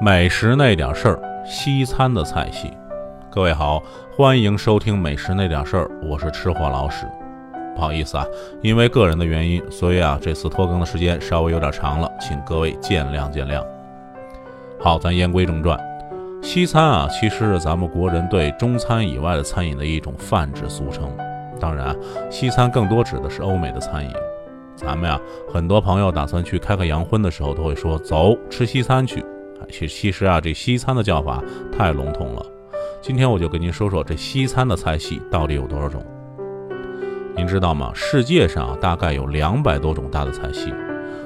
美食那点事儿，西餐的菜系。各位好，欢迎收听《美食那点事儿》，我是吃货老史。不好意思啊，因为个人的原因，所以啊，这次拖更的时间稍微有点长了，请各位见谅见谅。好，咱言归正传，西餐啊，其实是咱们国人对中餐以外的餐饮的一种泛指俗称。当然，西餐更多指的是欧美的餐饮。咱们呀，很多朋友打算去开个洋荤的时候，都会说走吃西餐去。其其实啊，这西餐的叫法太笼统了。今天我就跟您说说这西餐的菜系到底有多少种。您知道吗？世界上大概有两百多种大的菜系，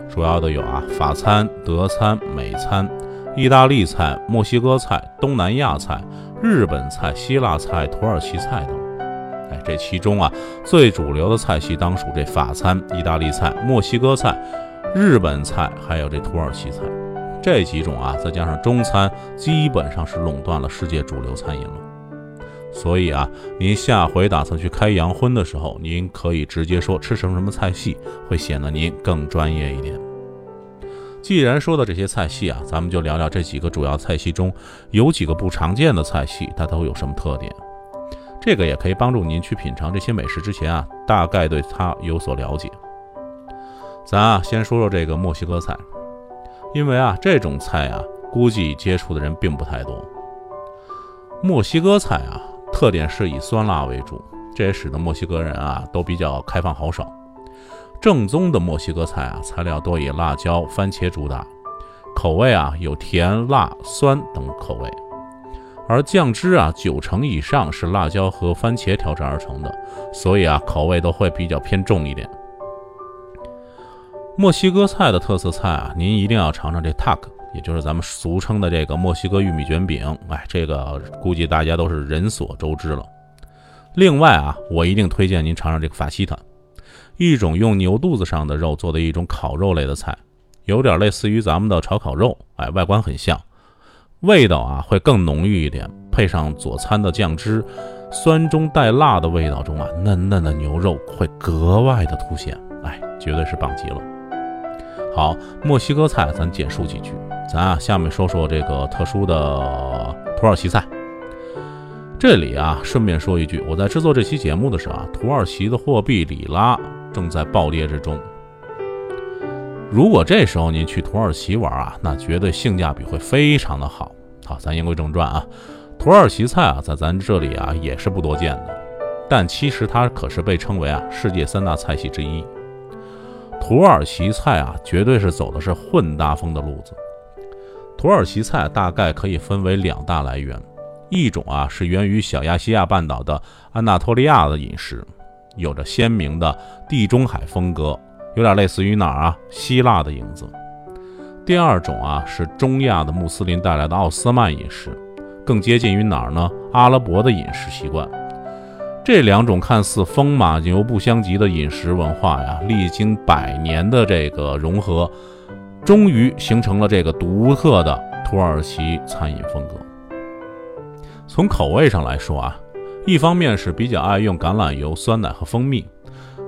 主要的有啊，法餐、德餐、美餐、意大利菜、墨西哥菜、东南亚菜、日本菜、希腊菜、土耳其菜等。这其中啊，最主流的菜系当属这法餐、意大利菜、墨西哥菜、日本菜，还有这土耳其菜，这几种啊，再加上中餐，基本上是垄断了世界主流餐饮了。所以啊，您下回打算去开洋荤的时候，您可以直接说吃什么什么菜系，会显得您更专业一点。既然说到这些菜系啊，咱们就聊聊这几个主要菜系中有几个不常见的菜系，它都有什么特点。这个也可以帮助您去品尝这些美食之前啊，大概对它有所了解。咱啊先说说这个墨西哥菜，因为啊这种菜啊估计接触的人并不太多。墨西哥菜啊特点是以酸辣为主，这也使得墨西哥人啊都比较开放豪爽。正宗的墨西哥菜啊材料多以辣椒、番茄主打，口味啊有甜、辣、酸等口味。而酱汁啊，九成以上是辣椒和番茄调制而成的，所以啊，口味都会比较偏重一点。墨西哥菜的特色菜啊，您一定要尝尝这 tac，也就是咱们俗称的这个墨西哥玉米卷饼。哎，这个估计大家都是人所周知了。另外啊，我一定推荐您尝尝这个法西塔，一种用牛肚子上的肉做的一种烤肉类的菜，有点类似于咱们的炒烤肉，哎，外观很像。味道啊会更浓郁一点，配上佐餐的酱汁，酸中带辣的味道中啊，嫩嫩的牛肉会格外的凸显，哎，绝对是棒极了。好，墨西哥菜咱简述几句，咱啊下面说说这个特殊的土耳其菜。这里啊顺便说一句，我在制作这期节目的时候啊，土耳其的货币里拉正在暴跌之中。如果这时候您去土耳其玩啊，那绝对性价比会非常的好。好，咱言归正传啊，土耳其菜啊，在咱这里啊也是不多见的，但其实它可是被称为啊世界三大菜系之一。土耳其菜啊，绝对是走的是混搭风的路子。土耳其菜大概可以分为两大来源，一种啊是源于小亚细亚半岛的安纳托利亚的饮食，有着鲜明的地中海风格。有点类似于哪儿啊？希腊的影子。第二种啊，是中亚的穆斯林带来的奥斯曼饮食，更接近于哪儿呢？阿拉伯的饮食习惯。这两种看似风马牛不相及的饮食文化呀，历经百年的这个融合，终于形成了这个独特的土耳其餐饮风格。从口味上来说啊，一方面是比较爱用橄榄油、酸奶和蜂蜜。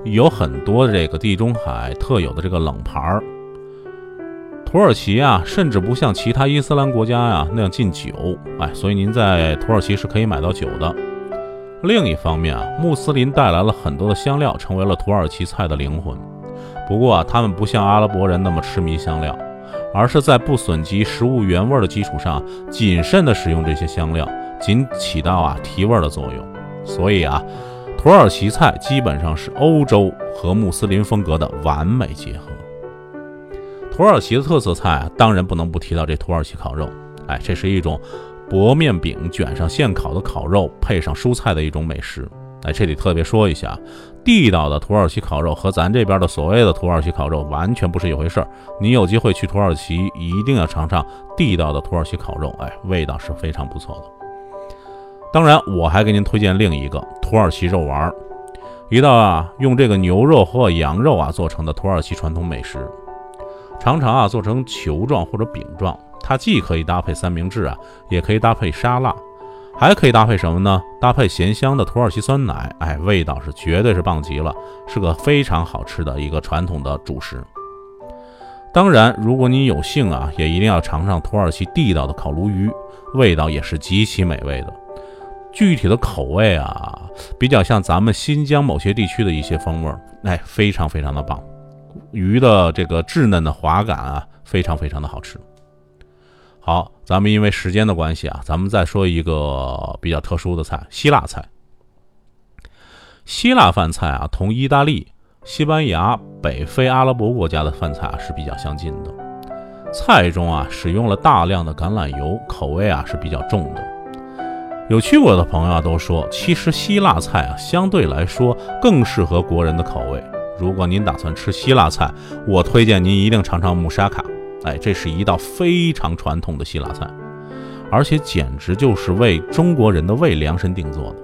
有很多这个地中海特有的这个冷盘儿，土耳其啊，甚至不像其他伊斯兰国家呀那样禁酒，哎，所以您在土耳其是可以买到酒的。另一方面啊，穆斯林带来了很多的香料，成为了土耳其菜的灵魂。不过啊，他们不像阿拉伯人那么痴迷香料，而是在不损及食物原味的基础上，谨慎的使用这些香料，仅起到啊提味的作用。所以啊。土耳其菜基本上是欧洲和穆斯林风格的完美结合。土耳其的特色菜当然不能不提到这土耳其烤肉。哎，这是一种薄面饼卷上现烤的烤肉，配上蔬菜的一种美食。哎，这里特别说一下，地道的土耳其烤肉和咱这边的所谓的土耳其烤肉完全不是一回事儿。你有机会去土耳其，一定要尝尝地道的土耳其烤肉。哎，味道是非常不错的。当然，我还给您推荐另一个土耳其肉丸，一道啊用这个牛肉或羊肉啊做成的土耳其传统美食，常常啊做成球状或者饼状。它既可以搭配三明治啊，也可以搭配沙拉，还可以搭配什么呢？搭配咸香的土耳其酸奶，哎，味道是绝对是棒极了，是个非常好吃的一个传统的主食。当然，如果你有幸啊，也一定要尝尝土耳其地道的烤鲈鱼，味道也是极其美味的。具体的口味啊，比较像咱们新疆某些地区的一些风味，哎，非常非常的棒。鱼的这个稚嫩的滑感啊，非常非常的好吃。好，咱们因为时间的关系啊，咱们再说一个比较特殊的菜——希腊菜。希腊饭菜啊，同意大利。西班牙、北非阿拉伯国家的饭菜啊是比较相近的，菜中啊使用了大量的橄榄油，口味啊是比较重的。有去过的朋友啊都说，其实希腊菜啊相对来说更适合国人的口味。如果您打算吃希腊菜，我推荐您一定尝尝穆沙卡。哎，这是一道非常传统的希腊菜，而且简直就是为中国人的胃量身定做的。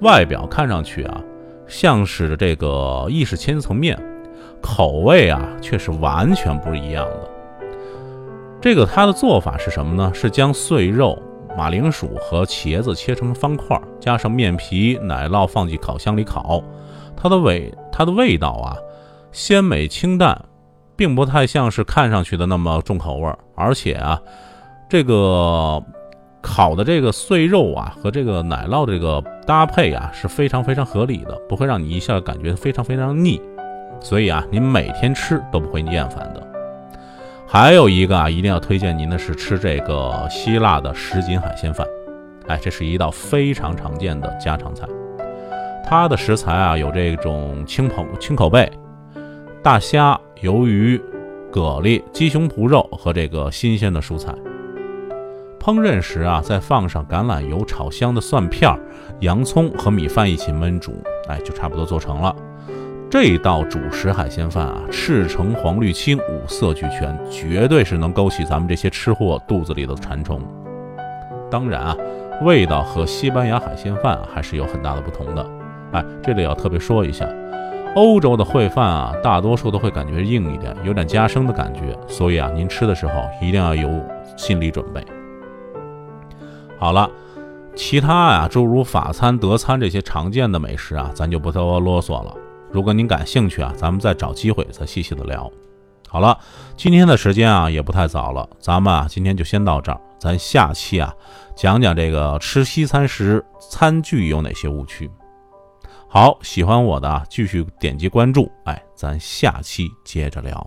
外表看上去啊。像是这个意式千层面，口味啊却是完全不一样的。这个它的做法是什么呢？是将碎肉、马铃薯和茄子切成方块，加上面皮、奶酪放进烤箱里烤。它的味它的味道啊，鲜美清淡，并不太像是看上去的那么重口味儿。而且啊，这个。烤的这个碎肉啊，和这个奶酪的这个搭配啊是非常非常合理的，不会让你一下感觉非常非常腻，所以啊，您每天吃都不会厌烦的。还有一个啊，一定要推荐您的是吃这个希腊的什锦海鲜饭，哎，这是一道非常常见的家常菜。它的食材啊有这种青口青口贝、大虾、鱿鱼、蛤蜊、鸡胸脯肉和这个新鲜的蔬菜。烹饪时啊，再放上橄榄油炒香的蒜片、洋葱和米饭一起焖煮，哎，就差不多做成了。这道主食海鲜饭啊，赤橙黄绿青五色俱全，绝对是能勾起咱们这些吃货肚子里的馋虫。当然啊，味道和西班牙海鲜饭还是有很大的不同的。哎，这里要特别说一下，欧洲的烩饭啊，大多数都会感觉硬一点，有点夹生的感觉，所以啊，您吃的时候一定要有心理准备。好了，其他啊，诸如法餐、德餐这些常见的美食啊，咱就不多啰嗦了。如果您感兴趣啊，咱们再找机会再细细的聊。好了，今天的时间啊也不太早了，咱们啊今天就先到这儿，咱下期啊讲讲这个吃西餐时餐具有哪些误区。好，喜欢我的啊，继续点击关注，哎，咱下期接着聊。